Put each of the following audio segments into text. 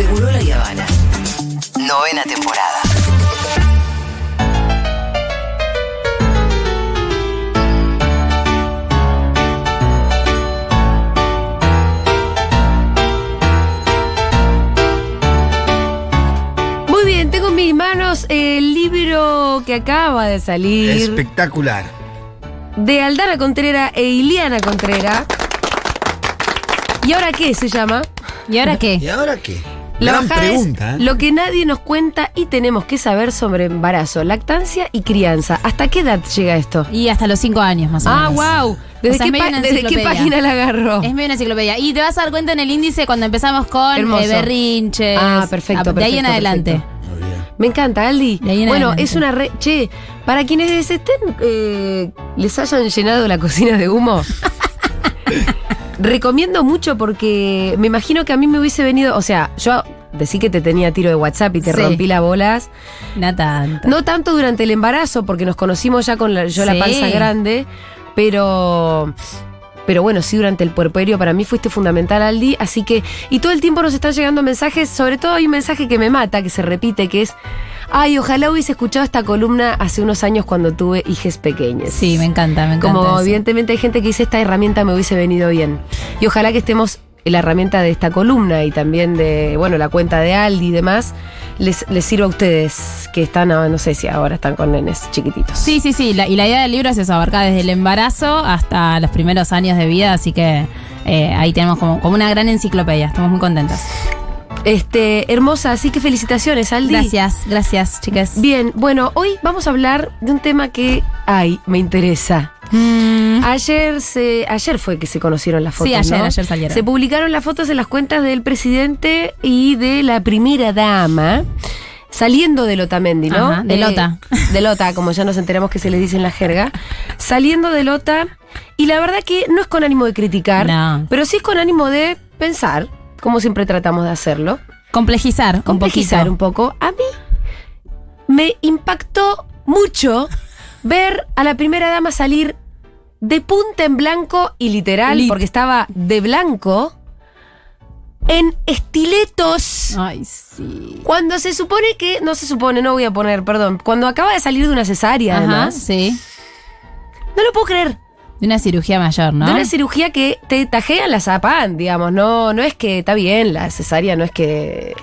Seguro la Habana. Novena temporada. Muy bien, tengo en mis manos el libro que acaba de salir Espectacular. de Aldana Contrera e Iliana Contrera. ¿Y ahora qué se llama? ¿Y ahora ¿Y qué? ahora qué? La Gran bajada pregunta. ¿eh? Lo que nadie nos cuenta y tenemos que saber sobre embarazo, lactancia y crianza. ¿Hasta qué edad llega esto? Y hasta los cinco años más o Ah, menos. wow. ¿Desde, O sea, qué, es medio pa- una desde qué enciclopedia. página la agarró? Es medio una enciclopedia. Y te vas a dar cuenta en el índice cuando empezamos con eh, berrinches. Ah, perfecto, Ah, De ahí en perfecto, adelante. perfecto. Me encanta, Aldi. De ahí en Bueno, adelante. es una re. Che, para quienes estén. eh, les hayan llenado la cocina de humo. recomiendo mucho porque me imagino que a mí me hubiese venido. O sea, yo decí que te tenía tiro de WhatsApp y te Sí. rompí las bolas. No tanto. No tanto durante el embarazo, porque nos conocimos ya con la, yo la panza grande, pero. Pero bueno, sí, durante el puerperio para mí fuiste fundamental, Aldi. Así que. Y todo el tiempo nos están llegando mensajes. Sobre todo hay un mensaje que me mata, que se repite, que es. Ay, ojalá hubiese escuchado esta columna hace unos años cuando tuve hijes pequeños. Sí, me encanta, me encanta. Como eso. evidentemente hay gente que dice esta herramienta me hubiese venido bien. Y ojalá que estemos en la herramienta de esta columna y también de, bueno, la cuenta de Aldi y demás, les, les sirva a ustedes que están, ah, no sé si ahora están con nenes chiquititos. Sí, sí, sí. la- y la idea del libro es eso, abarcar desde el embarazo hasta los primeros años de vida, así que eh, ahí tenemos como, como una gran enciclopedia. Estamos muy contentas. Este, hermosa, así que felicitaciones, Aldi. Gracias, gracias, chicas. Bien, bueno, hoy vamos a hablar de un tema que, ay, me interesa. Mm, Ayer se, ayer fue que se conocieron las fotos. Sí, ayer, ¿no? ayer salieron. Se publicaron las fotos en las cuentas del presidente y de la primera dama. Saliendo de Lotamendi, ¿no? Ajá, de Lota. De Lota, como ya nos enteramos que se le dice en la jerga. Saliendo de Lota. Y la verdad que no es con ánimo de criticar, No. pero sí es con ánimo de pensar, como siempre tratamos de hacerlo. complejizar, Complejizar un un poco. A mí me impactó mucho ver a la primera dama salir de punta en blanco y literal, Lit. porque estaba de blanco, en estiletos. Ay, sí. Cuando se supone que, no se supone, no voy a poner, perdón, cuando acaba de salir de una cesárea, Ajá, además, sí. no lo puedo creer. De una cirugía mayor, ¿no? De una cirugía que te tajean la zapan, digamos, no, no es que está bien la cesárea, no es que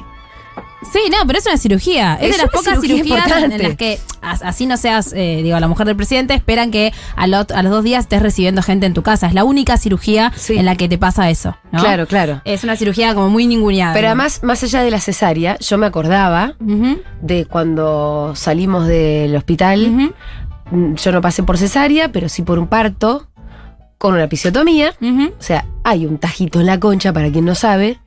Sí, no, pero es una cirugía. Es, Es de las pocas cirugía cirugías en- las que, as- así no seas, eh, digo, la mujer del presidente, esperan que a, lo- a los dos días estés recibiendo gente en tu casa. Es la única cirugía Sí. en la que te pasa eso, ¿no? Claro, claro. Es una cirugía como muy ninguneada. Pero además, más allá de la cesárea, yo me acordaba de cuando salimos del hospital. Yo no pasé por cesárea, pero sí por un parto con una episiotomía. O sea, hay un tajito en la concha para quien no sabe.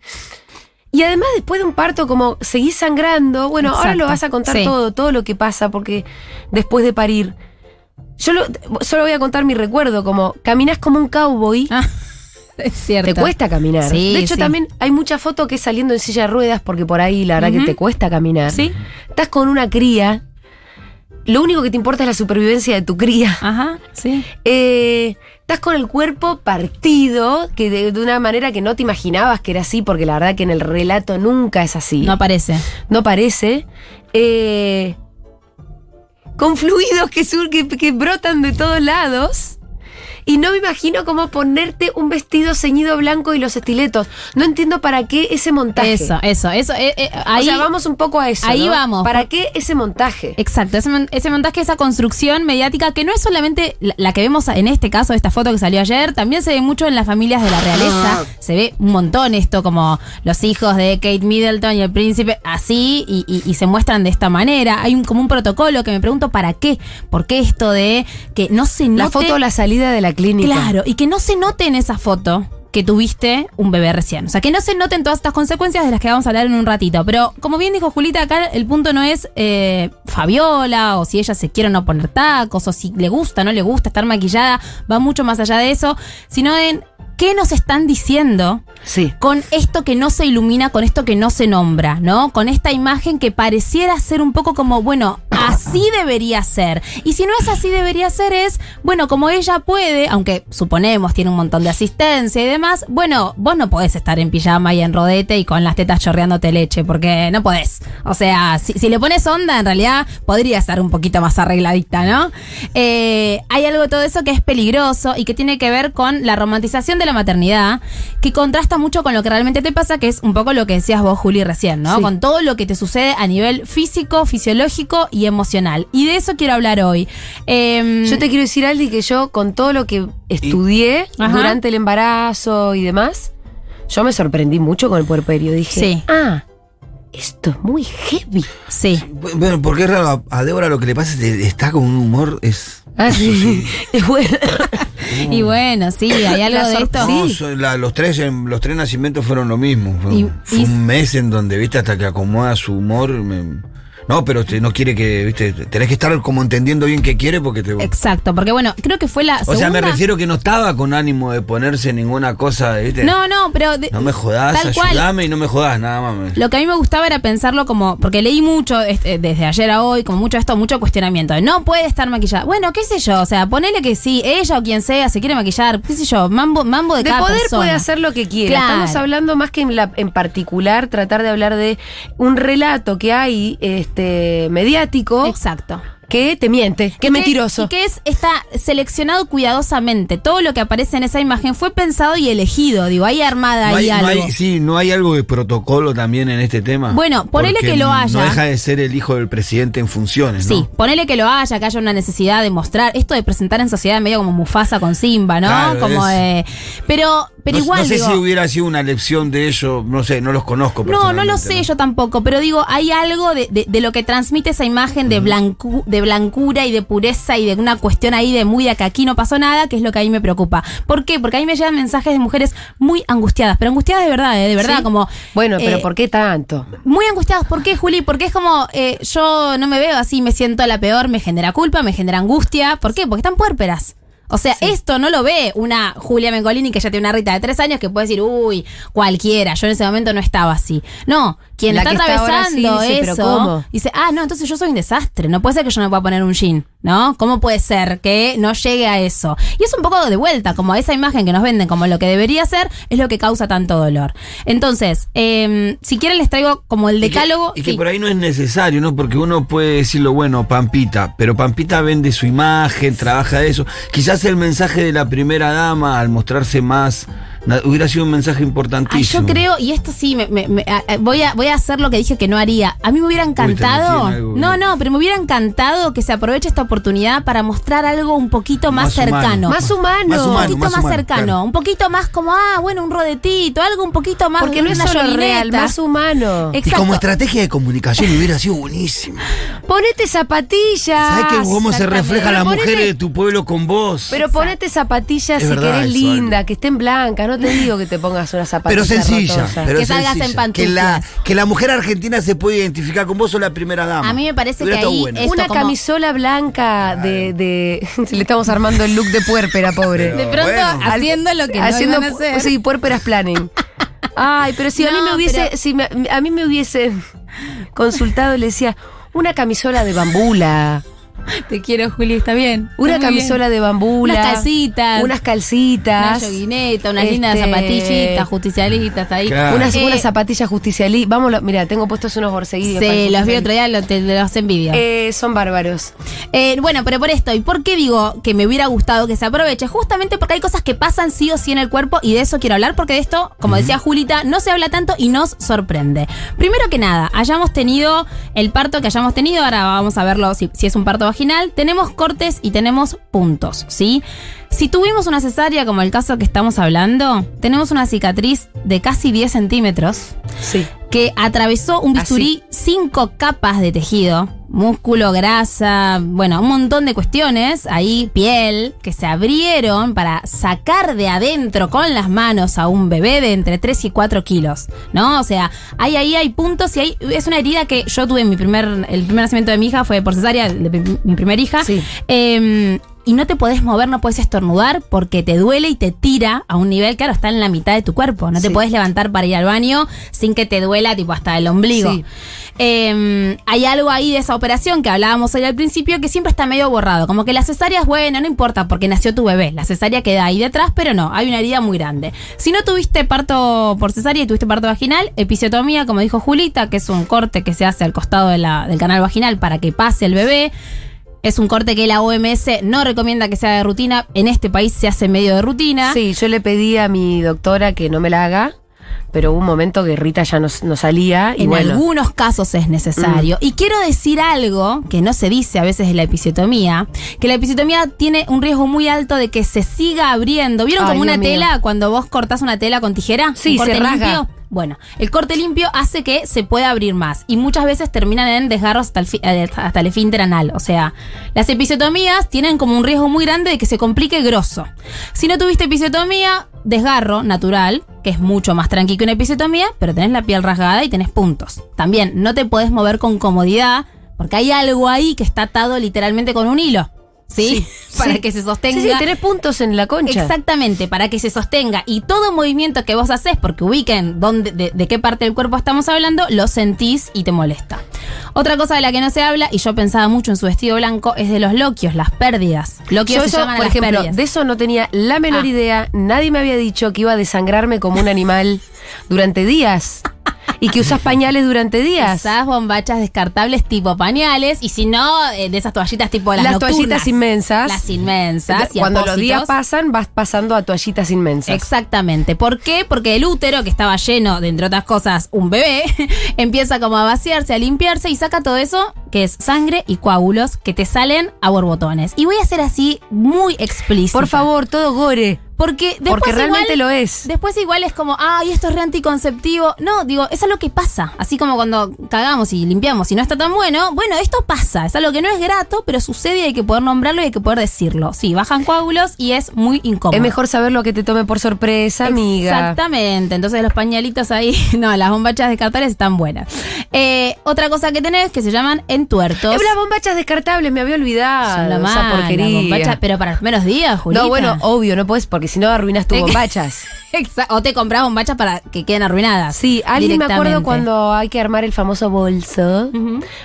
Y además, después de un parto, como seguís sangrando, bueno, ahora lo vas a contar sí. todo, todo lo que pasa, porque después de parir. Yo lo- solo voy a contar mi recuerdo, como caminás como un cowboy. Ah, es cierto. Te cuesta caminar. Sí, de hecho, sí. también hay mucha foto que es saliendo en silla de ruedas, porque por ahí la verdad que te cuesta caminar. Sí. Estás con una cría. Lo único que te importa es la supervivencia de tu cría. Ajá, sí. Eh, estás con el cuerpo partido, que de, de una manera que no te imaginabas que era así, porque la verdad que en el relato nunca es así. No aparece. No parece. Eh, con fluidos que, sur- que, que brotan de todos lados. Y no me imagino cómo ponerte un vestido ceñido blanco y los estiletos. No entiendo para qué ese montaje. Eso, eso, eso. eh, eh, ahí, o sea, vamos un poco a eso. ahí ¿no? vamos. ¿Para qué ese montaje? Exacto, ese, mon- ese montaje, esa construcción mediática que no es solamente la, la que vemos en este caso, esta foto que salió ayer, también se ve mucho en las familias de la realeza. Ah. Se ve un montón esto, como los hijos de Kate Middleton y el príncipe, así, y, y- y se muestran de esta manera. Hay un, como un protocolo que me pregunto para qué. ¿Por qué esto de que no se note? La foto la salida de la clínica. Claro, y que no se note en esa foto que tuviste un bebé recién. O sea, que no se noten todas estas consecuencias de las que vamos a hablar en un ratito. Pero como bien dijo Julita, acá el punto no es eh, Fabiola o si ella se quiere o no poner tacos o si le gusta o no le gusta estar maquillada. Va mucho más allá de eso, sino en qué nos están diciendo Sí. con esto que no se ilumina, con esto que no se nombra, ¿no? Con esta imagen que pareciera ser un poco como, bueno, así debería ser. Y si no es así debería ser, es, bueno, como ella puede, aunque suponemos tiene un montón de asistencia y demás, bueno, vos no podés estar en pijama y en rodete y con las tetas chorreándote leche, porque no podés. O sea, si, si le pones onda, en realidad podría estar un poquito más arregladita, ¿no? Eh, hay algo de todo eso que es peligroso y que tiene que ver con la romantización de la maternidad, que contrasta mucho con lo que realmente te pasa, que es un poco lo que decías vos, Juli, recién, ¿no? Sí. Con todo lo que te sucede a nivel físico, fisiológico y emocional. Y de eso quiero hablar hoy. Em, Yo te quiero decir, Aldi, que yo con todo lo que estudié durante el embarazo y demás, yo me sorprendí mucho con el puerperio. Dije, Sí. ah, esto es muy heavy. Sí. Bueno, porque es raro, a a Débora lo que le pasa es que está con un humor, es... Ah, sí. Es bueno. Y bueno, sí, hay algo La de esto. Sí. La- los, tres, en- los tres nacimientos fueron lo mismo. Fue, Y- fue y- un mes en donde, viste, hasta que acomoda su humor. me- no, pero te- no quiere que, viste, tenés que estar como entendiendo bien qué quiere porque te... Exacto, porque bueno, creo que fue la o sea, me refiero que no estaba con ánimo de ponerse ninguna cosa, viste. No, no, pero de- No me jodás, ayudame y no me jodás, nada más. Lo que a mí me gustaba era pensarlo como, porque leí mucho este, desde ayer a hoy, como mucho esto, mucho cuestionamiento. de No puede estar maquillada. Bueno, qué sé yo, o sea, ponele que sí, ella o quien sea se quiere maquillar, qué sé yo, mambo, mambo de, De cada poder persona. puede hacer lo que quiera. Claro. Estamos hablando más que en, la, en particular, tratar de hablar de un relato que hay este mediático Exacto. Que te miente, que es mentiroso. Y que es, está seleccionado cuidadosamente. Todo lo que aparece en esa imagen fue pensado y elegido. Digo, hay armada No ahí hay, no algo. hay- sí, no hay algo de protocolo también en este tema. Bueno, ponele que lo haya. No deja de ser el hijo del presidente en funciones, ¿no? Sí, ponele que lo haya, que haya una necesidad de mostrar. Esto de presentar en sociedad medio como Mufasa con Simba, ¿no? Claro, como es- de. Pero, pero no, igual. no sé digo, si hubiera sido una lección de ello, no sé, no los conozco. No, no lo sé yo tampoco, pero digo, hay algo de, de- de lo que transmite esa imagen de, blancu- de blancura y de pureza y de una cuestión ahí de muy de que aquí no pasó nada, que es lo que a mí me preocupa. ¿Por qué? Porque a mí me llegan mensajes de mujeres muy angustiadas, pero angustiadas de verdad, ¿eh? de verdad, Sí. como... Bueno, pero eh, ¿por qué tanto? Muy angustiadas. ¿Por qué, Juli? Porque es como, eh, yo no me veo así, me siento la peor, me genera culpa, me genera angustia. ¿Por qué? Porque están puérperas. O sea, esto no lo ve una Julia Mengolini que ya tiene una Rita de tres años que puede decir, uy, cualquiera, yo en ese momento no estaba así. No, quien La está que está atravesando sí dice, "¿Pero eso, cómo?". dice, ah, no, entonces yo soy un desastre, no puede ser que yo no pueda poner un jean, ¿no? ¿Cómo puede ser que no llegue a eso? Y es un poco de vuelta, como esa imagen que nos venden como lo que debería ser, es lo que causa tanto dolor. Entonces, eh, si quieren les traigo como el Y que- decálogo. Y que, sí. por ahí no es necesario, ¿no? Porque uno puede decirlo, bueno, Pampita, pero Pampita vende su imagen, trabaja de eso. Quizás el mensaje de la primera dama, al mostrarse más, hubiera sido un mensaje Ay, importantísimo. yo creo, y esto sí, me- me- me- a- a- voy, a, voy a hacer lo que dije que no haría. A mí me hubiera encantado. algo, no, ¿no? pero me hubiera encantado que se aproveche esta oportunidad para mostrar algo un poquito más, Más humano. cercano. Más humano. Más un poquito más más, humano, cercano, claro. un poquito más como, ah, bueno, un rodetito, algo un poquito más Porque no es una solo real, más humano. Y Exacto. como estrategia de comunicación hubiera sido buenísimo. Ponete zapatillas. ¿Sabes que cómo se refleja la Pero mujer ponete- de tu pueblo con vos? Pero ponete zapatillas Es si verdad querés linda, que estén blancas. No te digo que te pongas una zapatilla Pero sencilla, pero Que salgas en sencilla. que la, pantuflas. que la mujer argentina se puede identificar con vos o la primera dama. A mí me parece Hubiera que ahí Una Esto como- camisola blanca de, de- Le estamos armando el look de puérpera, pobre. Pero De pronto bueno. haciendo lo que Haciendo no iban a hacer. Sí, puérperas planning. Ay, pero si a mí me hubiese, pero- si me- a mí me hubiese consultado, le decía, una camisola de bambula. Te quiero, Juli, está bien. Una Está camisola bien. de bambula. Unas calcitas. Unas Una calcitas. yoguineta, unas lindas Este, zapatillitas, justicialistas ahí. Claro. Unas, Eh, unas zapatillas justicialí. Vamos, mira, tengo puestos unos borseguillos. Sí, los vi otro día, lo- te los envidio. Eh, son bárbaros. Eh, bueno, pero por esto, ¿y por qué digo que me hubiera gustado que se aproveche? Justamente porque hay cosas que pasan sí o sí en el cuerpo y de eso quiero hablar porque de esto, como decía Julita, no se habla tanto y nos sorprende. Primero que nada, hayamos tenido el parto que hayamos tenido, ahora vamos a verlo si, si es un parto vaginal, tenemos cortes y tenemos puntos, ¿sí? Si tuvimos una cesárea, como el caso que estamos hablando, tenemos una cicatriz de casi 10 centímetros Sí. que atravesó un bisturí cinco capas de tejido, músculo, grasa, bueno, un montón de cuestiones, ahí piel, que se abrieron para sacar de adentro con las manos a un bebé de entre 3 y 4 kilos, ¿no? O sea, ahí, ahí hay puntos y ahí es una herida que yo tuve en mi primer, el primer nacimiento de mi hija fue por cesárea, de mi primera hija. Sí. Eh, y no te podés mover, no puedes estornudar porque te duele y te tira a un nivel, claro, está en la mitad de tu cuerpo. No te Sí. puedes levantar para ir al baño sin que te duela, tipo, hasta el ombligo. Sí. Eh, hay algo ahí de esa operación que hablábamos hoy al principio que siempre está medio borrado. Como que la cesárea es buena, no importa porque nació tu bebé. La cesárea queda ahí detrás, pero no, hay una herida muy grande. Si no tuviste parto por cesárea y tuviste parto vaginal, episiotomía, como dijo Julita, que es un corte que se hace al costado de la- del canal vaginal para que pase el bebé. Es un corte que la OMS no recomienda que sea de rutina. En este país se hace medio de rutina. Sí, yo le pedí a mi doctora que no me la haga, pero hubo un momento que Rita ya no, no salía. Y En bueno, Mm. algunos casos es necesario. Y quiero decir algo que no se dice a veces de la episiotomía, que la episiotomía tiene un riesgo muy alto de que se siga abriendo. ¿Vieron Ay, como una mío. tela cuando vos cortás una tela con tijera? Sí, se rasga. limpio. Bueno, el corte limpio hace que se pueda abrir más y muchas veces terminan en desgarros hasta el, fi- eh, hasta el anal. O sea, las episiotomías tienen como un riesgo muy grande de que se complique grosso. Si no tuviste episiotomía, desgarro natural, que es mucho más tranqui que una episiotomía, pero tenés la piel rasgada y tenés puntos. También no te podés mover con comodidad porque hay algo ahí que está atado literalmente con un hilo. ¿Sí? Para Sí. que se sostenga. Sí, sí, tenés puntos en la concha. Exactamente, para que se sostenga. Y todo movimiento que vos haces, porque ubiquen dónde, de, de qué parte del cuerpo estamos hablando, lo sentís y te molesta. Otra cosa de la que no se habla, y yo pensaba mucho en su vestido blanco, es de los loquios, las pérdidas. Loquios Yo se eso, llaman a por las ejemplo, pérdidas. de eso no tenía la menor Ah. idea. Nadie me había dicho que iba a desangrarme como un animal durante días. Y que usas pañales durante días. Usás bombachas descartables tipo pañales, y si no, eh, de esas toallitas tipo las, Las toallitas inmensas. Las inmensas. y Cuando los días pasan, vas pasando a toallitas inmensas. Exactamente. ¿Por qué? Porque el útero, que estaba lleno de, entre otras cosas, un bebé, empieza como a vaciarse, a limpiarse y saca todo eso, que es sangre y coágulos, que te salen a borbotones. Y voy a ser así muy explícito. Por favor, todo gore. Porque después Porque realmente igual- lo es. Después igual es como, ay, esto es re anticonceptivo. No, digo, es lo que pasa. Así como cuando cagamos y limpiamos y no está tan bueno. Bueno, esto pasa. Es algo que no es grato, pero sucede y hay que poder nombrarlo y hay que poder decirlo. Sí, bajan coágulos y es muy incómodo. Es mejor saber lo que te tome por sorpresa, amiga. Exactamente. Entonces los pañalitos ahí, no, las bombachas descartables están buenas. Eh, otra cosa que tenés que se llaman entuertos. Eh, las bombachas descartables, me había olvidado. Son la mala, porquería. bombacha, pero para los primeros días, Julita. no, bueno, obvio, no puedes, porque si no arruinas tus bombachas. O te compras bombachas para que queden arruinadas. Sí, alguien me acuerdo cuando hay que armar el famoso bolso.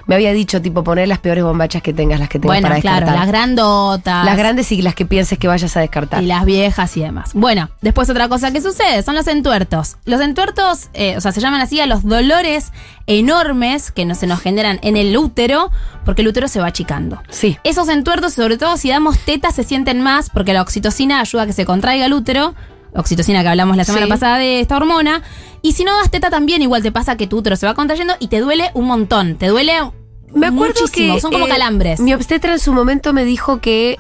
Me había dicho, tipo, poner las peores bombachas que tengas, las que tengas Bueno, para claro, descartar. las grandotas. Las grandes y las que pienses que vayas a descartar. Y las viejas y demás. Bueno, después otra cosa que sucede son los entuertos. Los entuertos, eh, o sea, se llaman así a los dolores enormes que no se nos generan en el útero porque el útero se va achicando. Sí. Esos entuertos, sobre todo si damos teta, se sienten más porque la oxitocina ayuda a que se contraiga el útero. Oxitocina que hablamos la semana Sí. pasada de esta hormona. Y si no das teta también igual te pasa que tu útero se va contrayendo y te duele un montón. Te duele Me acuerdo muchísimo. que. Son como eh, calambres. Mi obstetra en su momento me dijo que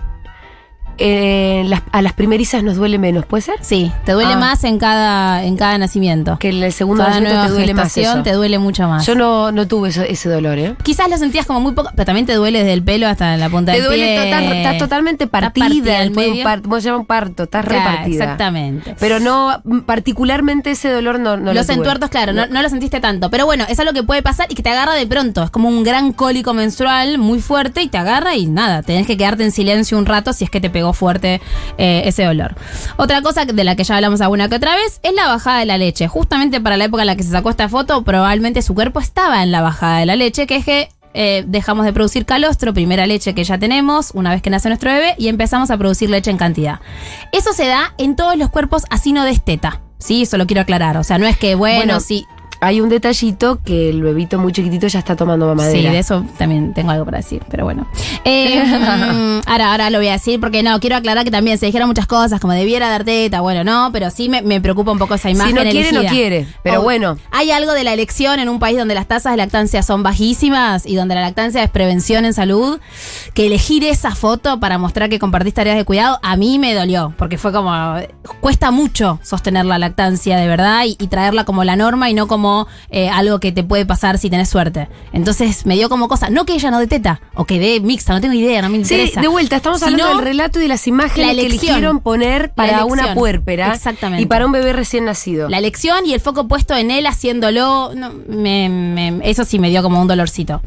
eh, las- a las primerizas nos duele menos, ¿puede ser? Sí, te duele Ah. más en cada, en cada nacimiento. Que en el segundo cada nacimiento nueva te duele más eso. te duele mucho más. Yo no, no tuve eso- ese dolor, ¿eh? Quizás lo sentías como muy poco, pero también te duele desde el pelo hasta la punta Te del duele, pie. total- estás totalmente partida. partida el medio medio. par- ¿Cómo se llama un parto? Estás Claro, repartida. Exactamente. Pero no, particularmente ese dolor no, no lo Los tuve. entuertos, claro, no. no lo sentiste tanto. Pero bueno, es algo que puede pasar y que te agarra de pronto. Es como un gran cólico menstrual muy fuerte y te agarra y nada, tenés que quedarte en silencio un rato si es que te pegó fuerte eh, ese dolor. Otra cosa de la que ya hablamos alguna que otra vez es la bajada de la leche. Justamente para la época en la que se sacó esta foto, probablemente su cuerpo estaba en la bajada de la leche, que es que eh, dejamos de producir calostro, primera leche que ya tenemos, una vez que nace nuestro bebé, y empezamos a producir leche en cantidad. Eso se da en todos los cuerpos, así no des teta. Sí, eso lo quiero aclarar. O sea, no es que, bueno, Bueno, sí. Hay un detallito que el bebito muy chiquitito ya está tomando Sí, mamadera. de eso también tengo algo para decir, pero bueno. Eh, ahora, ahora lo voy a decir porque no, quiero aclarar que también se dijeron muchas cosas, como debiera dar teta, bueno, no, pero sí me, me preocupa un poco esa imagen. no quiere, no elegida. quiere, pero O- bueno. Hay algo de la elección en un país donde las tasas de lactancia son bajísimas y donde la lactancia es prevención en salud, que elegir esa foto para mostrar que compartís tareas de cuidado, a mí me dolió, porque fue como, cuesta mucho sostener la lactancia de verdad y, y traerla como la norma y no como como eh, algo que te puede pasar si tenés suerte. Entonces me dio como cosa, no que ella no dé teta, o que dé mixta, no tengo idea, no me Sí, interesa. de vuelta, estamos Sino hablando del relato y de las imágenes la que eligieron poner para una puérpera Exactamente. y para un bebé recién nacido. La elección y el foco puesto en él haciéndolo, no, me- me- eso sí me dio como un dolorcito.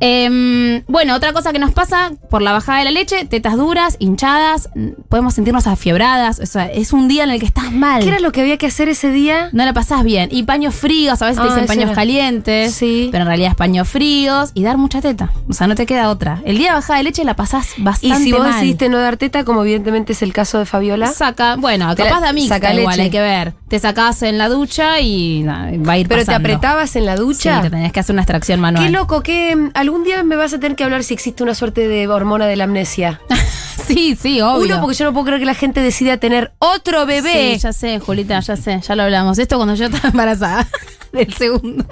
Em, bueno, otra cosa que nos pasa por la bajada de la leche, tetas duras, hinchadas, podemos sentirnos afiebradas, o sea, es un día en el que estás mal. ¿Qué era lo que había que hacer ese día? No la pasás bien. Y paños fríos, a veces Ah, te dicen eso paños era. calientes. Sí. Pero en realidad es paños fríos y dar mucha teta. O sea, no te queda otra. El día de bajada de leche la pasás Y bastante si vos mal. decidiste no dar teta, como evidentemente es el caso de Fabiola, Saca, bueno, Te capaz de mixta saca igual, leche. hay que ver. Te sacás en la ducha y va a ir pero te apretabas en la Sí, ducha. te tenías que hacer una extracción manual. Qué loco, que algún día me vas a tener que hablar si existe una suerte de hormona de la amnesia. sí, sí, obvio. Uno, porque yo no puedo creer que la gente decida tener otro bebé. Sí, ya sé, Julita, ya sé, ya lo hablamos. Esto cuando yo estaba embarazada del segundo.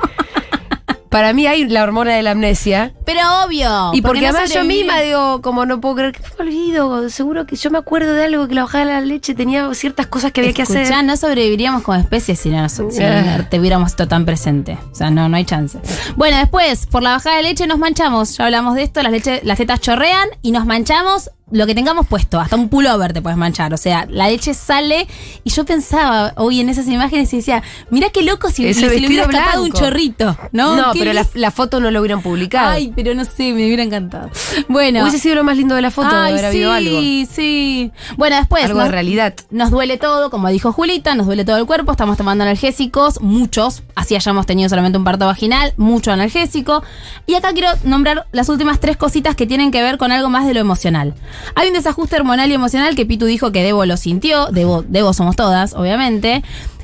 Para mí hay la hormona de la amnesia. Pero obvio. Y porque, no además yo misma digo, como no puedo creer que me olvido, seguro que yo me acuerdo de algo que la bajada de la leche tenía ciertas cosas que había que hacer. no sobreviviríamos como especie si no, si no te hubiéramos esto tan presente. O sea, no, no hay chance. Bueno, después, por la bajada de leche nos manchamos. Ya hablamos de esto, las, leche, las tetas chorrean y nos manchamos lo que tengamos puesto. Hasta un pullover te puedes manchar. O sea, la leche sale. Y yo pensaba hoy en esas imágenes y decía, mira qué loco si, si le hubiera escapado un chorrito. No, No, pero la, la foto no lo hubieran publicado. Ay, pero no sé, me hubiera encantado. Bueno. Hubiese sido lo más lindo de la foto, de Ay, haber habido algo. Sí, sí. Bueno, después. Algo nos- de realidad. nos duele todo, como dijo Julita, nos duele todo el cuerpo, estamos tomando analgésicos, muchos, así hayamos tenido solamente un parto vaginal, mucho analgésico. Y acá quiero nombrar las últimas tres cositas que tienen que ver con algo más de lo emocional. Hay un desajuste hormonal y emocional que Pitu dijo que Debo lo sintió, Debo, Debo somos todas, obviamente,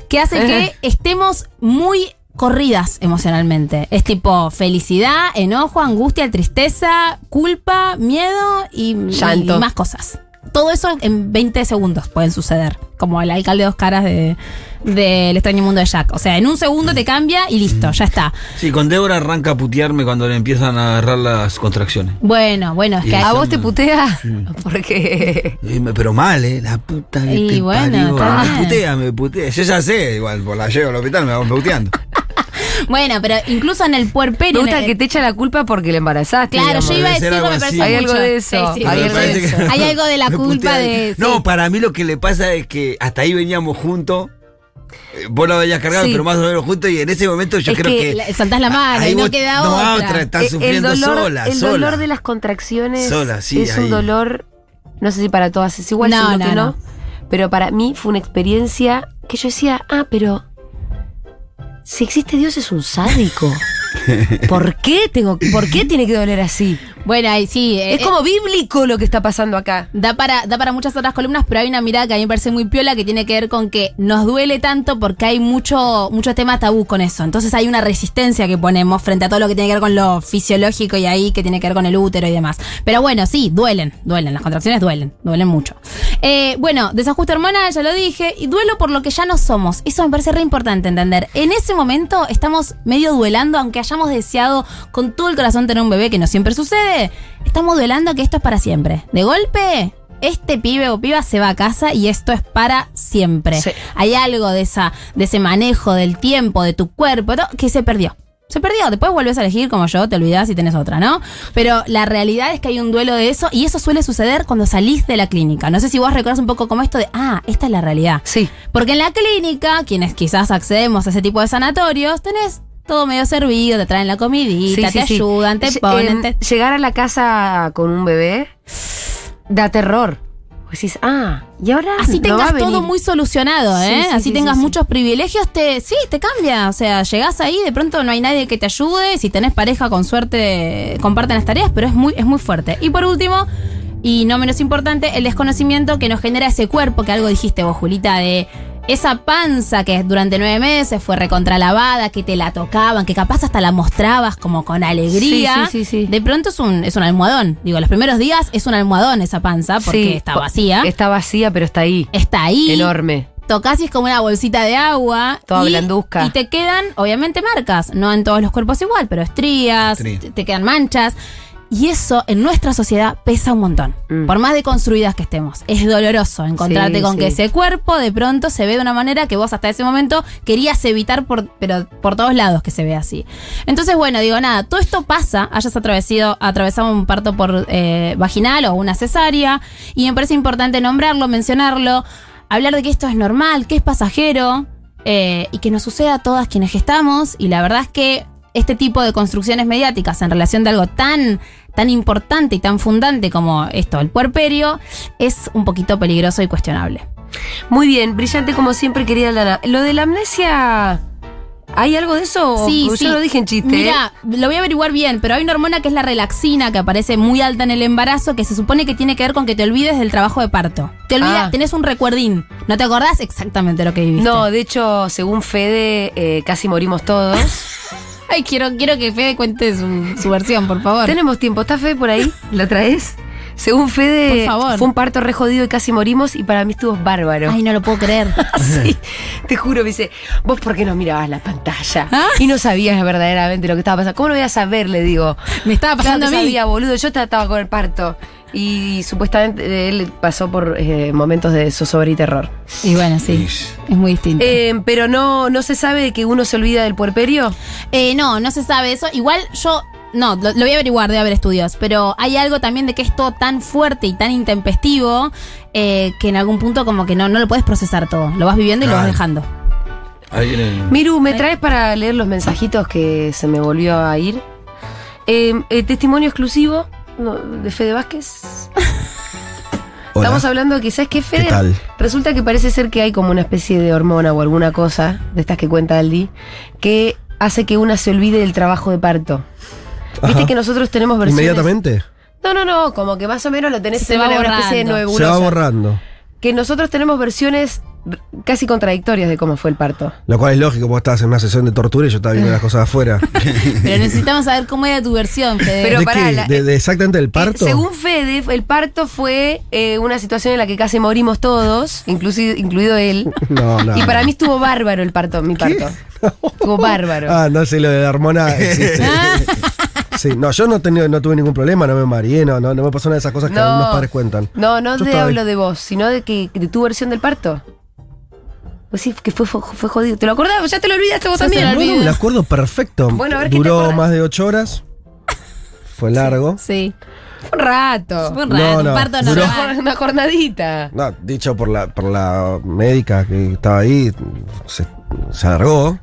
que hace que estemos muy corridas emocionalmente. Es tipo felicidad, enojo, angustia, tristeza, culpa, miedo y, y más cosas. Todo eso en 20 segundos pueden suceder. Como el alcalde dos caras de del extraño mundo de Jack. O sea, en un segundo te cambia y listo, ya está. Sí, con Débora arranca a putearme cuando le empiezan a agarrar las contracciones. Bueno, bueno, es Y que ¿A vos te putea? Porque. Me- Pero mal, ¿eh? La puta que Y te bueno, parió. está Me bien. putea, me putea. Yo ya sé, igual, por la llevo al hospital, me van puteando. Bueno, pero incluso en el Me puerperio. gusta en el- que te echa la culpa porque le embarazaste. Claro, digamos. yo iba a algo me parece. Hay algo de eso, Sí, sí, hay algo de eso. Hay algo de la Me culpa de. No, sí. para mí lo que le pasa es que hasta ahí veníamos juntos. Vos lo habías cargado, Sí. pero más o menos juntos. Y en ese momento yo Es creo que que. la- soltás la mano y no vos- queda no, otra. otra. Estás Eh, sufriendo el dolor, sola, el sola. dolor de las contracciones Sola, sí, es un dolor, no sé si para todas es igual, No, que no, no, no. pero para mí fue una experiencia que yo decía, ah, pero si existe Dios es un sádico. ¿Por qué tengo, por qué tiene que doler así? Bueno, ahí sí. eh, Es como bíblico lo que está pasando acá. Da para, da para muchas otras columnas, pero hay una mirada que a mí me parece muy piola que tiene que ver con que nos duele tanto porque hay mucho, mucho tema tabú con eso. Entonces hay una resistencia que ponemos frente a todo lo que tiene que ver con lo fisiológico y ahí que tiene que ver con el útero y demás. Pero bueno, sí, duelen, duelen. Las contracciones duelen, duelen mucho. Eh, bueno, desajuste hormonal, ya lo dije, y duelo por lo que ya no somos. Eso me parece re importante entender. En ese momento estamos medio duelando, aunque hayamos deseado con todo el corazón tener un bebé, que no siempre sucede. Estamos duelando que esto es para siempre. De golpe, este pibe o piba se va a casa y esto es para siempre. Sí. Hay algo de, esa, de ese manejo del tiempo, de tu cuerpo, ¿no? que se perdió. Se perdió, después vuelves a elegir como yo, te olvidás y tenés otra, ¿no? Pero la realidad es que hay un duelo de eso y eso suele suceder cuando salís de la clínica. No sé si vos recordás un poco como esto de, ah, esta es la realidad. Sí. Porque en la clínica, quienes quizás accedemos a ese tipo de sanatorios, tenés todo medio servido, te traen la comidita, Sí, te sí, sí. ayudan, te ponen, em, te... Llegar a la casa con un bebé da terror. Pues decís, ah, y ahora Así no tengas todo muy solucionado, ¿eh? sí, Así sí, tengas muchos privilegios, te, sí, te cambia. O sea, llegás ahí, de pronto no hay nadie que te ayude. Si tenés pareja, con suerte, comparten las tareas, pero es muy, es muy fuerte. Y por último, y no menos importante, el desconocimiento que nos genera ese cuerpo, que algo dijiste vos, Julita, de esa panza que durante nueve meses fue recontralavada, que te la tocaban, que capaz hasta la mostrabas como con alegría. Sí, sí, sí, sí. De pronto es un, es un almohadón. Digo, los primeros días es un almohadón esa panza, porque Sí, está vacía. Está vacía, pero está ahí. está ahí. Enorme. Tocas y es como una bolsita de agua. Toda y, blanduzca. Y te quedan, obviamente, marcas. No en todos los cuerpos igual, pero estrías, te quedan manchas. Y eso en nuestra sociedad pesa un montón. Mm. Por más deconstruidas que estemos. Es doloroso encontrarte Sí, con sí. que ese cuerpo de pronto se ve de una manera que vos hasta ese momento querías evitar, por, pero por todos lados que se ve así. Entonces, bueno, digo, nada, todo esto pasa, hayas atravesado, atravesado un parto por eh, vaginal o una cesárea, y me parece importante nombrarlo, mencionarlo, hablar de que esto es normal, que es pasajero, eh, y que nos suceda a todas quienes gestamos, y la verdad es que este tipo de construcciones mediáticas en relación de algo tan, tan importante y tan fundante como esto, el puerperio, es un poquito peligroso y cuestionable. Muy bien, brillante como siempre, querida Lana. Lo de la amnesia, ¿hay algo de eso? Sí, Yo sí. lo dije en chiste. ¿eh? Mira, lo voy a averiguar bien, pero hay una hormona que es la relaxina que aparece muy alta en el embarazo que se supone que tiene que ver con que te olvides del trabajo de parto. Te olvidas, Ah. tenés un recuerdín. ¿No te acordás exactamente lo que viviste? No, de hecho, según Fede, eh, casi morimos todos. Ay, quiero, quiero que Fede cuente su, su versión, por favor. Tenemos tiempo. ¿Está Fede por ahí? ¿La traes? Según Fede, Por favor. fue un parto re jodido y casi morimos y para mí estuvo bárbaro. Ay, no lo puedo creer. Sí, te juro, me dice, vos por qué no mirabas la pantalla ¿Ah? y no sabías verdaderamente lo que estaba pasando. ¿Cómo no voy a saber? Le digo. Me estaba Claro pasando que a mí. sabía, boludo. Yo estaba con el parto. Y supuestamente él pasó por eh, momentos de zozobra y terror. Y bueno, sí. Es muy distinto. Eh, pero no, no se sabe que uno se olvida del puerperio. Eh, no, no se sabe eso. Igual yo. No, lo, lo voy a averiguar, debe haber estudios. Pero hay algo también de que es todo tan fuerte y tan intempestivo eh, que en algún punto, como que no, no lo puedes procesar todo. Lo vas viviendo y lo vas dejando. Ahí viene- Miru, ¿me traes para leer los mensajitos que se me volvió a ir? Eh, eh, testimonio exclusivo no, de Fede Vázquez. Hola. Estamos hablando de que, ¿sabes qué, Fede? ¿Qué tal? Resulta que parece ser que hay como una especie de hormona o alguna cosa, de estas que cuenta Aldi, que hace que una se olvide del trabajo de parto. Viste Ajá. que nosotros tenemos versiones... Inmediatamente. No, no, no, como que más o menos lo tenés Se en va una especie de nebulosa. Se va borrando. Que nosotros tenemos versiones casi contradictorias de cómo fue el parto. Lo cual es lógico, vos estabas en una sesión de tortura y yo estaba viendo las cosas afuera. Pero necesitamos saber cómo era tu versión, Fede. Pero ¿De pará, la- ¿De, de exactamente del Eh, parto? según Fede, el parto fue eh, una situación en la que casi morimos todos, inclusive, incluido él. No, no. y para no. mí estuvo bárbaro el parto, mi parto. Estuvo bárbaro. Ah, no sé, lo de la hormona existe. Sí, no, yo no, tenía, no tuve ningún problema, no me mareé, no, no, no me pasó una de esas cosas que algunos padres cuentan. No, no Yo te estaba hablo ahí. de vos, sino de que de tu versión del parto. Pues sí, que fue, fue, fue jodido. ¿Te lo acordabas? ¿Ya te lo olvidaste vos también? No, no, me lo acuerdo perfecto. Bueno, a ver, ¿qué te Duró acordás? más de ocho horas. Fue largo. Sí. Fue un rato. Fue un No, rato, no, un parto duró- normal. una jornadita. No, dicho por la, por la médica que estaba ahí, se, se alargó.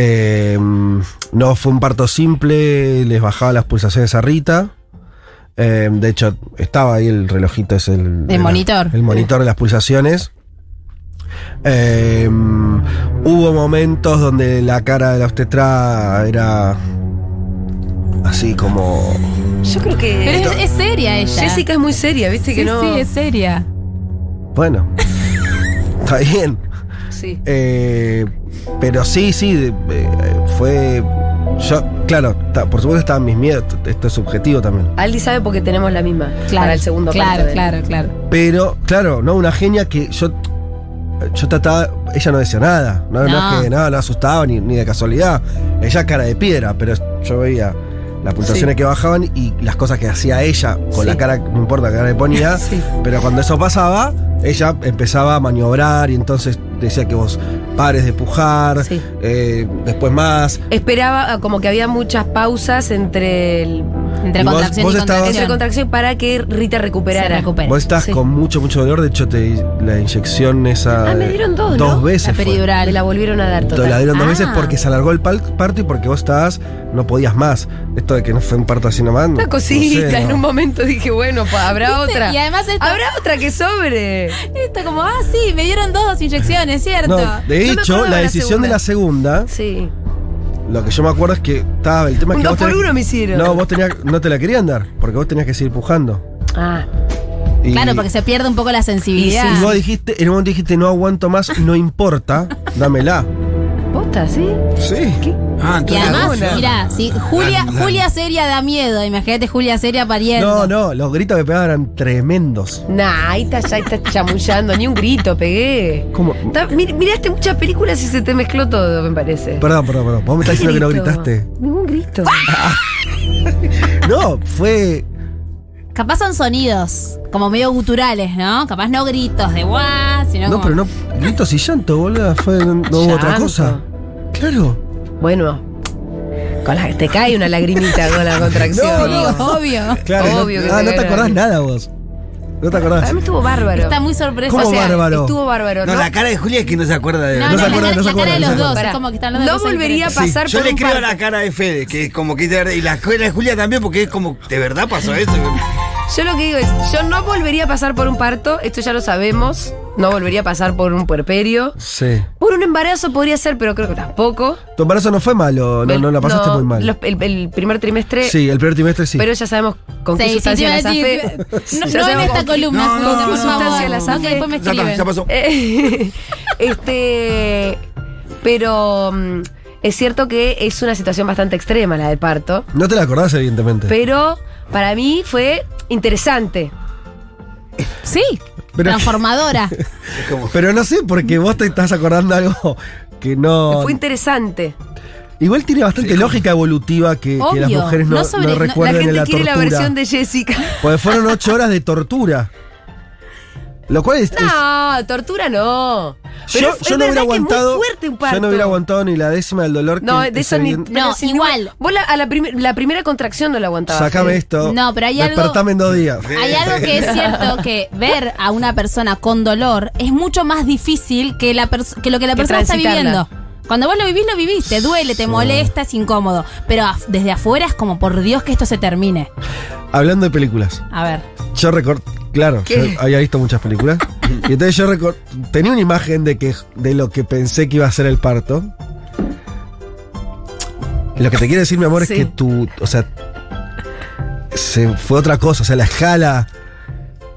Eh, no fue un parto simple, les bajaba las pulsaciones a Rita. Eh, de hecho, estaba ahí el relojito, es el, de la- monitor. el monitor de las pulsaciones. Eh, hubo momentos donde la cara de la obstetra era así como. Yo creo que. Pero es, es seria ella. Jessica es muy seria, ¿viste? sí, que no. sí, es seria. Bueno, está bien. Sí. Eh, pero sí, sí, eh, fue. Yo, claro, ta- por supuesto estaban mis miedos, esto es subjetivo también. Aldi sabe porque tenemos la misma. Claro, para el segundo claro, claro, claro. Pero, claro, no, una genia que yo. Yo trataba. Ella no decía nada. No, no No. es que nada, no asustaba ni, ni de casualidad. Ella cara de piedra, pero yo veía las pulsaciones Sí. que bajaban y las cosas que hacía ella con Sí. la cara, no importa qué cara le ponía. Sí. Pero cuando eso pasaba, ella empezaba a maniobrar y entonces decía que vos pares de pujar, Sí. eh, después más. Esperaba como que había muchas pausas entre el, Entre Y vos- contracción vos y estabas- contracción. entre contracción para que Rita recuperara. Vos estás Sí. con mucho, mucho dolor. De hecho, te, la inyección esa. Ah, me dieron dos, Dos ¿no? veces. La peridural. La volvieron a dar Te total. la dieron dos Ah. veces porque se alargó el parto y porque vos estabas, no podías más. Esto de que no fue un parto así nomás. Una no cosita, en un momento dije, bueno, pa, habrá ¿Viste? otra. Y además esto- Habrá otra que sobre. Esto como, ah, sí, me dieron dos inyecciones, ¿cierto? No, de hecho, acuerdo de la la decisión de la segunda, Sí. Lo que yo me acuerdo es que estaba el tema Un que dos vos por tenés- uno me hicieron. No, vos tenías, no te la querían dar, porque vos tenías que seguir pujando. Ah, Y- Claro, porque se pierde un poco la sensibilidad. Y vos dijiste, en un momento dijiste, no aguanto más, no importa, dámela. ¿Posta, sí? Sí. Ah, Y entonces. además, mirá, si Julia, dale. Julia seria da miedo, imagínate Julia seria pariendo. No, no, los gritos que pegaban eran tremendos. Nah, ahí está, ya está chamullando, ni un grito pegué. ¿Cómo? Está- mir- miraste muchas películas y se te mezcló todo, me parece. Perdón, perdón, perdón. Vos me estás diciendo que no Grito. gritaste. Ningún grito. No, fue. Capaz son sonidos, como medio guturales, ¿no? Capaz no gritos de guau, sino No, como... pero no. Gritos y llanto, boludo. Fue, no hubo otra Llanto. cosa. Claro. Bueno, con la, te cae una lagrimita con la contracción. No, Sí, no. obvio. Claro. Obvio no, que ah, te no te acordás nada vos. No te Para acordás. mí estuvo bárbaro. Está muy sorpresa. ¿Cómo o sea, bárbaro? Estuvo bárbaro, ¿no? No, la cara de Julia es que no se acuerda de No, No no, se acuerda, cara, no se la cara de acuerda, los dos, acuerda. es como que están hablando de No volvería a pasar Yo por le un creo a la cara de Fede, que es como que es de verdad. Y la, la Julia también, porque es como, ¿de verdad pasó eso? Yo lo que digo es, yo no volvería a pasar por un parto, esto ya lo sabemos. No volvería a pasar por un puerperio. Sí. Por un embarazo podría ser, pero creo que tampoco. Tu embarazo no fue malo, no, El- no la pasaste no, muy mal. los- el, el primer trimestre, Sí, el primer trimestre sí. pero ya sabemos con qué Sí, sí, sustancia te la iba a decir, zafé. No, Ya no en sabemos esta con columna, no, no, por no, favor. no, la No, saqué. que después me Ya está, escriben. ya pasó. Eh, este. Pero mm, es cierto que es una situación bastante extrema la del parto. No te la acordás, evidentemente. Pero para mí fue interesante. Sí, Pero- transformadora. Es como, Pero no sé, porque vos te estás acordando algo que no. Fue interesante. Igual tiene bastante lógica evolutiva que, que las Obvio, mujeres no, no sobre- no no- la La recuerden gente la quiere la tortura. versión de Jessica. Porque fueron ocho horas de tortura. Lo cual es. es- No, tortura no. Pero yo, es yo no hubiera verdad que es muy aguantado. fuerte un parto. Yo no hubiera aguantado ni la décima del dolor. No, que de es eso ni. No, sin igual. ningún- Vos la, a la, prim- la primera contracción no la aguantabas. Sácame ¿eh? esto. No, pero hay algo- Despertame en dos días. Hay algo que es cierto que ver a una persona con dolor es mucho más difícil que, la que lo que la Que persona está viviendo. Cuando vos lo vivís, lo vivís, te duele, te molesta, es incómodo. Pero af- desde afuera es como, por Dios, que esto se termine. Hablando de películas. A ver. Yo recuerdo. Claro, ¿Qué? yo había visto muchas películas. y entonces yo recor- tenía una imagen de que de lo que pensé que iba a ser el parto. Lo que te quiero decir, mi amor, Sí. es que tú. O sea. Se fue otra cosa. O sea, la escala.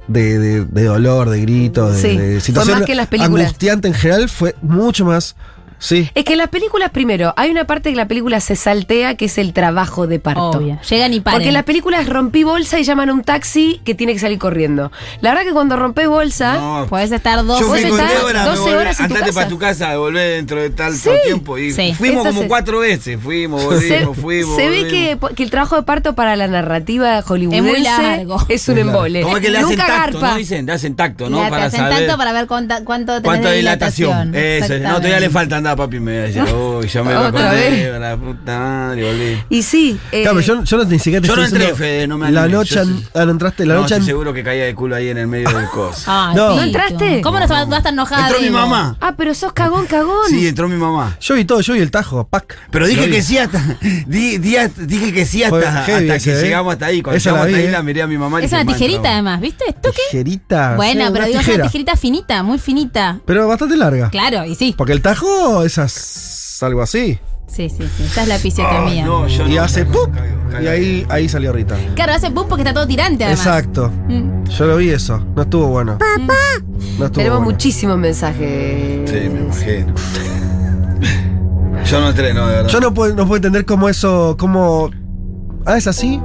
De, de- de dolor, de gritos, de, Sí, de fue situación más que las películas. angustiante en general fue mucho más. Sí. Es que en las películas, primero, hay una parte que la película se saltea que es el trabajo de parto. Obvio. Llegan y paren. Porque en las películas rompí bolsa y llaman a un taxi que tiene que salir corriendo. La verdad que cuando rompés bolsa, no. Puedes estar dos Yo Débora, 12 me volví, horas en tu andate para tu casa, volvé dentro de tal, Sí. tal tiempo. Y Sí. fuimos Entonces- como cuatro veces, fuimos, se, volvimos, fuimos. se ve que, que el trabajo de parto para la narrativa hollywoodense Es muy largo. es un embole. ¿Cómo es que le hacen Nunca tacto? garpa. ¿No dicen? Le hacen tacto, ¿no? Para hacen saber tanto para ver cuánta- cuánto de dilatación. Eso, no, todavía le falta andar, papi. Me decía, uy, yo me acordé, la puta madre, volví. Y sí. eh, Claro, pero yo, yo no ni siquiera te yo no entré, diciendo Fede, no me La animé, noche. yo an- sí. ah, no entraste. La no, noche. estoy an- seguro que caía de culo ahí en el medio del coso. Ay, No. ¿No entraste? ¿Cómo no va a estar enojada? Entró mi mamá. Ah, pero sos cagón, cagón. Sí, entró mi mamá. Yo vi todo, yo vi el tajo, pac. Pero dije que sí hasta. di- dije que sí hasta, heavy hasta ese, que ¿eh? llegamos hasta ahí. Cuando Esa la llegamos hasta ahí ¿eh? la miré a mi mamá Es una "Man, tijerita no". además, ¿viste? ¿Esto qué? Tijerita. Bueno, pero digo, es una tijerita finita, muy finita. Pero bastante larga. Claro, y sí. Porque el tajo es as- algo así. Sí, sí, sí. Esta es la Ah, episiotomía. no, yo y no. hace caigo. Y ahí, ahí salió Rita. Claro, hace pum porque está todo tirante además. Exacto. Mm. Yo lo vi eso. No estuvo bueno. No estuvo Tenemos bueno. muchísimos mensajes. Sí, me imagino. Yo no entré, no, de verdad. Yo no puedo, no puedo entender cómo eso. cómo. Ah, es así.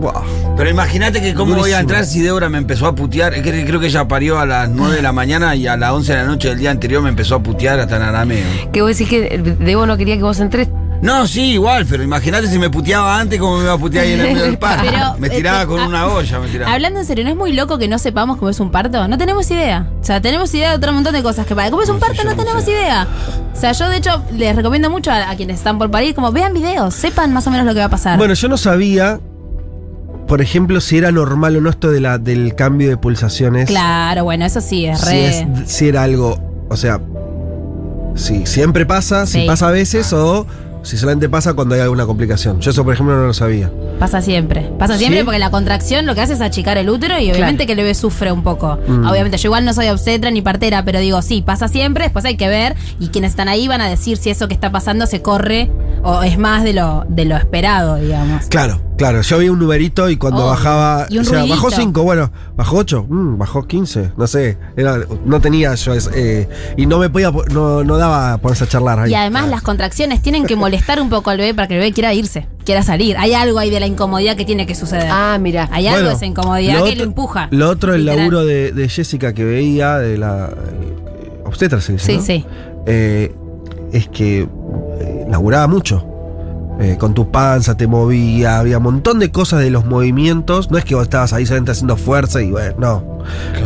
Buah. Pero imagínate que cómo voy a entrar si Débora me empezó a putear. Es que Creo que ella parió a las 9 de la mañana y a las 11 de la noche del día anterior me empezó a putear hasta en arameo. Que vos decís que Debo no quería que vos entres. No, sí, igual, pero imagínate si me puteaba antes, cómo me iba a putear ahí en el medio del. Pero, me tiraba eh, con ah, una olla, me tiraba. Hablando en serio, ¿no es muy loco que no sepamos cómo es un parto? No tenemos idea. O sea, tenemos idea de otro montón de cosas que para cómo es un No parto no no tenemos sé. idea. O sea, yo de hecho les recomiendo mucho a, a quienes están por parir como vean videos, sepan más o menos lo que va a pasar. Bueno, yo no sabía. Por ejemplo, si era normal o no esto de la, del cambio de pulsaciones. claro, bueno, eso sí, es Si, re. es- si era algo. O sea. Si siempre pasa, si Sí. pasa a veces o si solamente pasa cuando hay alguna complicación. Yo eso, por ejemplo, no lo sabía. Pasa siempre. Pasa siempre ¿Sí? porque la contracción lo que hace es achicar el útero y obviamente que el bebé sufre un poco. Mm. Obviamente, yo igual no soy obstetra ni partera, pero digo, sí, pasa siempre, después hay que ver y quienes están ahí van a decir si eso que está pasando se corre o es más de lo, de lo esperado, digamos. Claro, claro. Yo vi un numerito y cuando Oh, bajaba. y un o sea, ruidito. bajó 5, bueno, bajó 8, bajó 15, no sé. Era, no tenía yo. es- eh, y no me podía. po- No, no daba ponerse a charlar ahí. Y además las contracciones tienen que molestar un poco al bebé para que el bebé quiera irse, quiera salir. Hay algo ahí de la incomodidad que tiene que suceder. Ah, mira. Hay algo de esa incomodidad lo que otro- lo empuja. Lo otro, el literal. laburo de, de Jessica que veía, de la. eh, obstetra se dice. Sí, ¿no? Sí. Eh, es que eh, laburaba mucho. eh, con tu panza te movía, había un montón de cosas de los movimientos. No es que vos estabas ahí solamente haciendo fuerza y bueno, no.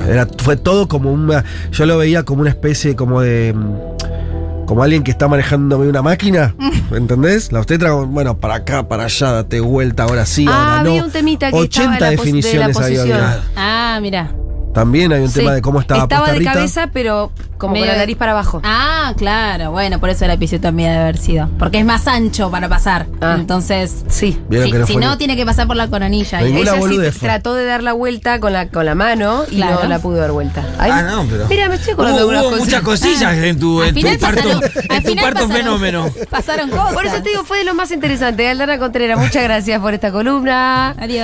Era, fue todo como una. Yo lo veía como una especie como de. mm, Como alguien que está manejando una máquina, ¿entendés? La obstetra, bueno, para acá, para allá, date vuelta, ahora sí, Ah, ahora no. había un temita que 80 estaba la pos- de la definiciones había. Ah, mira. También hay un Sí. tema de cómo estaba, Estaba de cabeza, pero como Medio con la nariz para abajo. Ah, claro. Bueno, por eso el episodio también debe haber sido. Porque es más ancho para pasar. Ah. Entonces, Sí. Si, que no si fue no, ni- tiene que pasar por la coronilla. Ella sí trató de dar la vuelta con la, con la mano y Claro. no la pudo dar vuelta. Ay, Ah, no, pero. Mira, me estoy acordando de Hubo, algunas hubo cosas. muchas cosillas en tu, en tu parto, pasaron- en tu parto pasaron- fenómeno. Pasaron cosas. Por eso te digo, fue de lo más interesante. Aldana Contreras, muchas gracias por esta columna. Adiós.